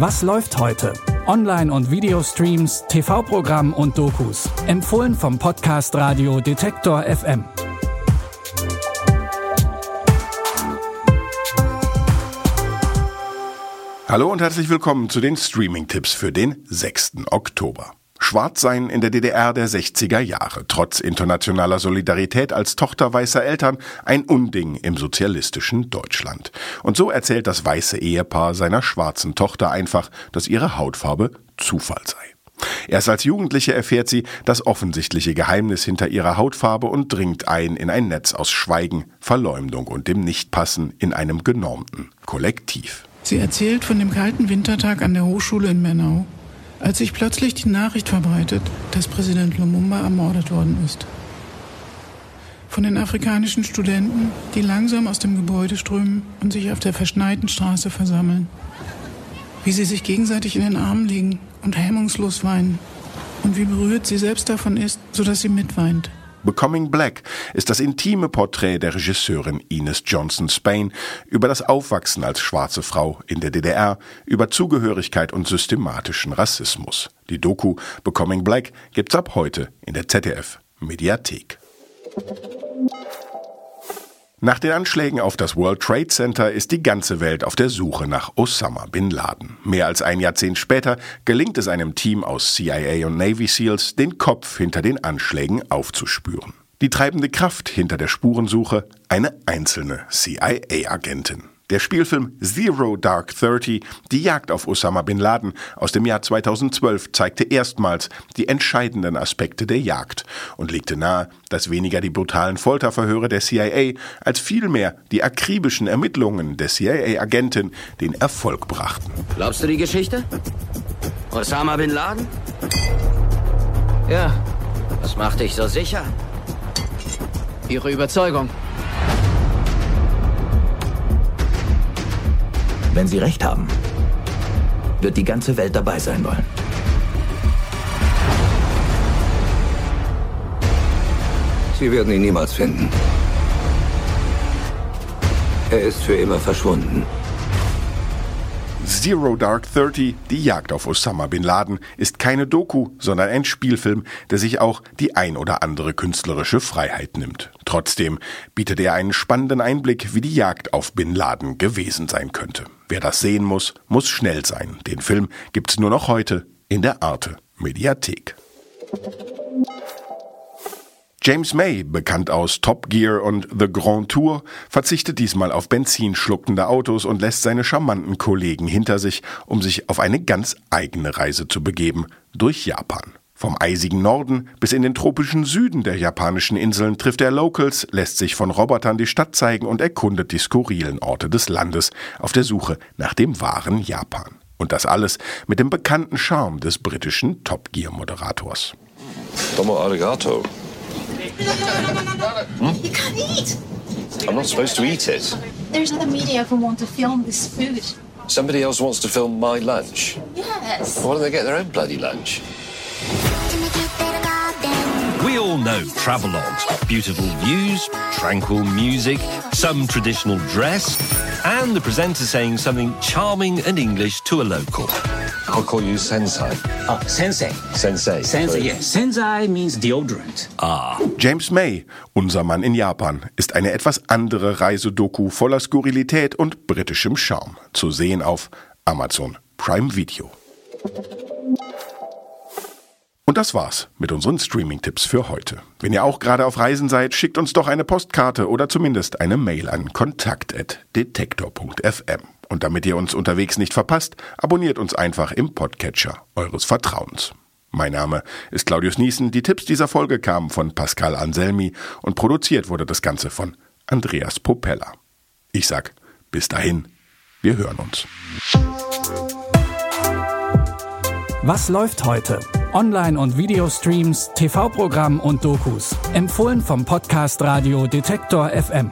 Was läuft heute? Online- und Videostreams, TV-Programm und Dokus. Empfohlen vom Podcast Radio Detektor FM. Hallo und herzlich willkommen zu den Streaming-Tipps für den 6. Oktober. Schwarzsein in der DDR der 60er Jahre, trotz internationaler Solidarität als Tochter weißer Eltern, ein Unding im sozialistischen Deutschland. Und so erzählt das weiße Ehepaar seiner schwarzen Tochter einfach, dass ihre Hautfarbe Zufall sei. Erst als Jugendliche erfährt sie das offensichtliche Geheimnis hinter ihrer Hautfarbe und dringt ein in ein Netz aus Schweigen, Verleumdung und dem Nichtpassen in einem genormten Kollektiv. Sie erzählt von dem kalten Wintertag an der Hochschule in Mernau als sich plötzlich die Nachricht verbreitet, dass Präsident Lumumba ermordet worden ist. Von den afrikanischen Studenten, die langsam aus dem Gebäude strömen und sich auf der verschneiten Straße versammeln. Wie sie sich gegenseitig in den Armen liegen und hemmungslos weinen. Und wie berührt sie selbst davon ist, sodass sie mitweint. Becoming Black ist das intime Porträt der Regisseurin Ines Johnson Spain über das Aufwachsen als schwarze Frau in der DDR, über Zugehörigkeit und systematischen Rassismus. Die Doku Becoming Black gibt's ab heute in der ZDF Mediathek. Nach den Anschlägen auf das World Trade Center ist die ganze Welt auf der Suche nach Osama bin Laden. Mehr als ein Jahrzehnt später gelingt es einem Team aus CIA und Navy SEALs, den Kopf hinter den Anschlägen aufzuspüren. Die treibende Kraft hinter der Spurensuche eine einzelne CIA-Agentin. Der Spielfilm Zero Dark Thirty, die Jagd auf Osama bin Laden aus dem Jahr 2012, zeigte erstmals die entscheidenden Aspekte der Jagd und legte nahe, dass weniger die brutalen Folterverhöre der CIA als vielmehr die akribischen Ermittlungen der CIA-Agentin den Erfolg brachten. Glaubst du die Geschichte? Osama bin Laden? Ja. Was macht dich so sicher? Ihre Überzeugung. Wenn Sie recht haben, wird die ganze Welt dabei sein wollen. Sie werden ihn niemals finden. Er ist für immer verschwunden. Zero Dark Thirty, die Jagd auf Osama bin Laden, ist keine Doku, sondern ein Spielfilm, der sich auch die ein oder andere künstlerische Freiheit nimmt. Trotzdem bietet er einen spannenden Einblick, wie die Jagd auf bin Laden gewesen sein könnte. Wer das sehen muss, muss schnell sein. Den Film gibt's nur noch heute in der Arte Mediathek. James May, bekannt aus Top Gear und The Grand Tour, verzichtet diesmal auf benzinschluckende Autos und lässt seine charmanten Kollegen hinter sich, um sich auf eine ganz eigene Reise zu begeben, durch Japan. Vom eisigen Norden bis in den tropischen Süden der japanischen Inseln trifft er Locals, lässt sich von Robotern die Stadt zeigen und erkundet die skurrilen Orte des Landes auf der Suche nach dem wahren Japan. Und das alles mit dem bekannten Charme des britischen Top Gear Moderators. Domo arigato. Hmm? You can't eat. I'm not supposed to eat it. There's other media who want to film this food. Somebody else wants to film my lunch. Yes. Why don't they get their own bloody lunch? We all know travelogues. Beautiful views, tranquil music, some traditional dress, and the presenter saying something charming and English to a local. I'll call you sensei. Oh, sensei. Sensei. Sensei, yes. Sensei means deodorant. Ah. James May, unser Mann in Japan, ist eine etwas andere Reisedoku voller Skurrilität und britischem Charme. Zu sehen auf Amazon Prime Video. Und das war's mit unseren Streaming-Tipps für heute. Wenn ihr auch gerade auf Reisen seid, schickt uns doch eine Postkarte oder zumindest eine Mail an kontakt.detektor.fm. Und damit ihr uns unterwegs nicht verpasst, abonniert uns einfach im Podcatcher eures Vertrauens. Mein Name ist Claudius Niesen. Die Tipps dieser Folge kamen von Pascal Anselmi und produziert wurde das Ganze von Andreas Popella. Ich sag bis dahin, wir hören uns. Was läuft heute? Online- und Videostreams, TV-Programm und Dokus. Empfohlen vom Podcast Radio Detektor FM.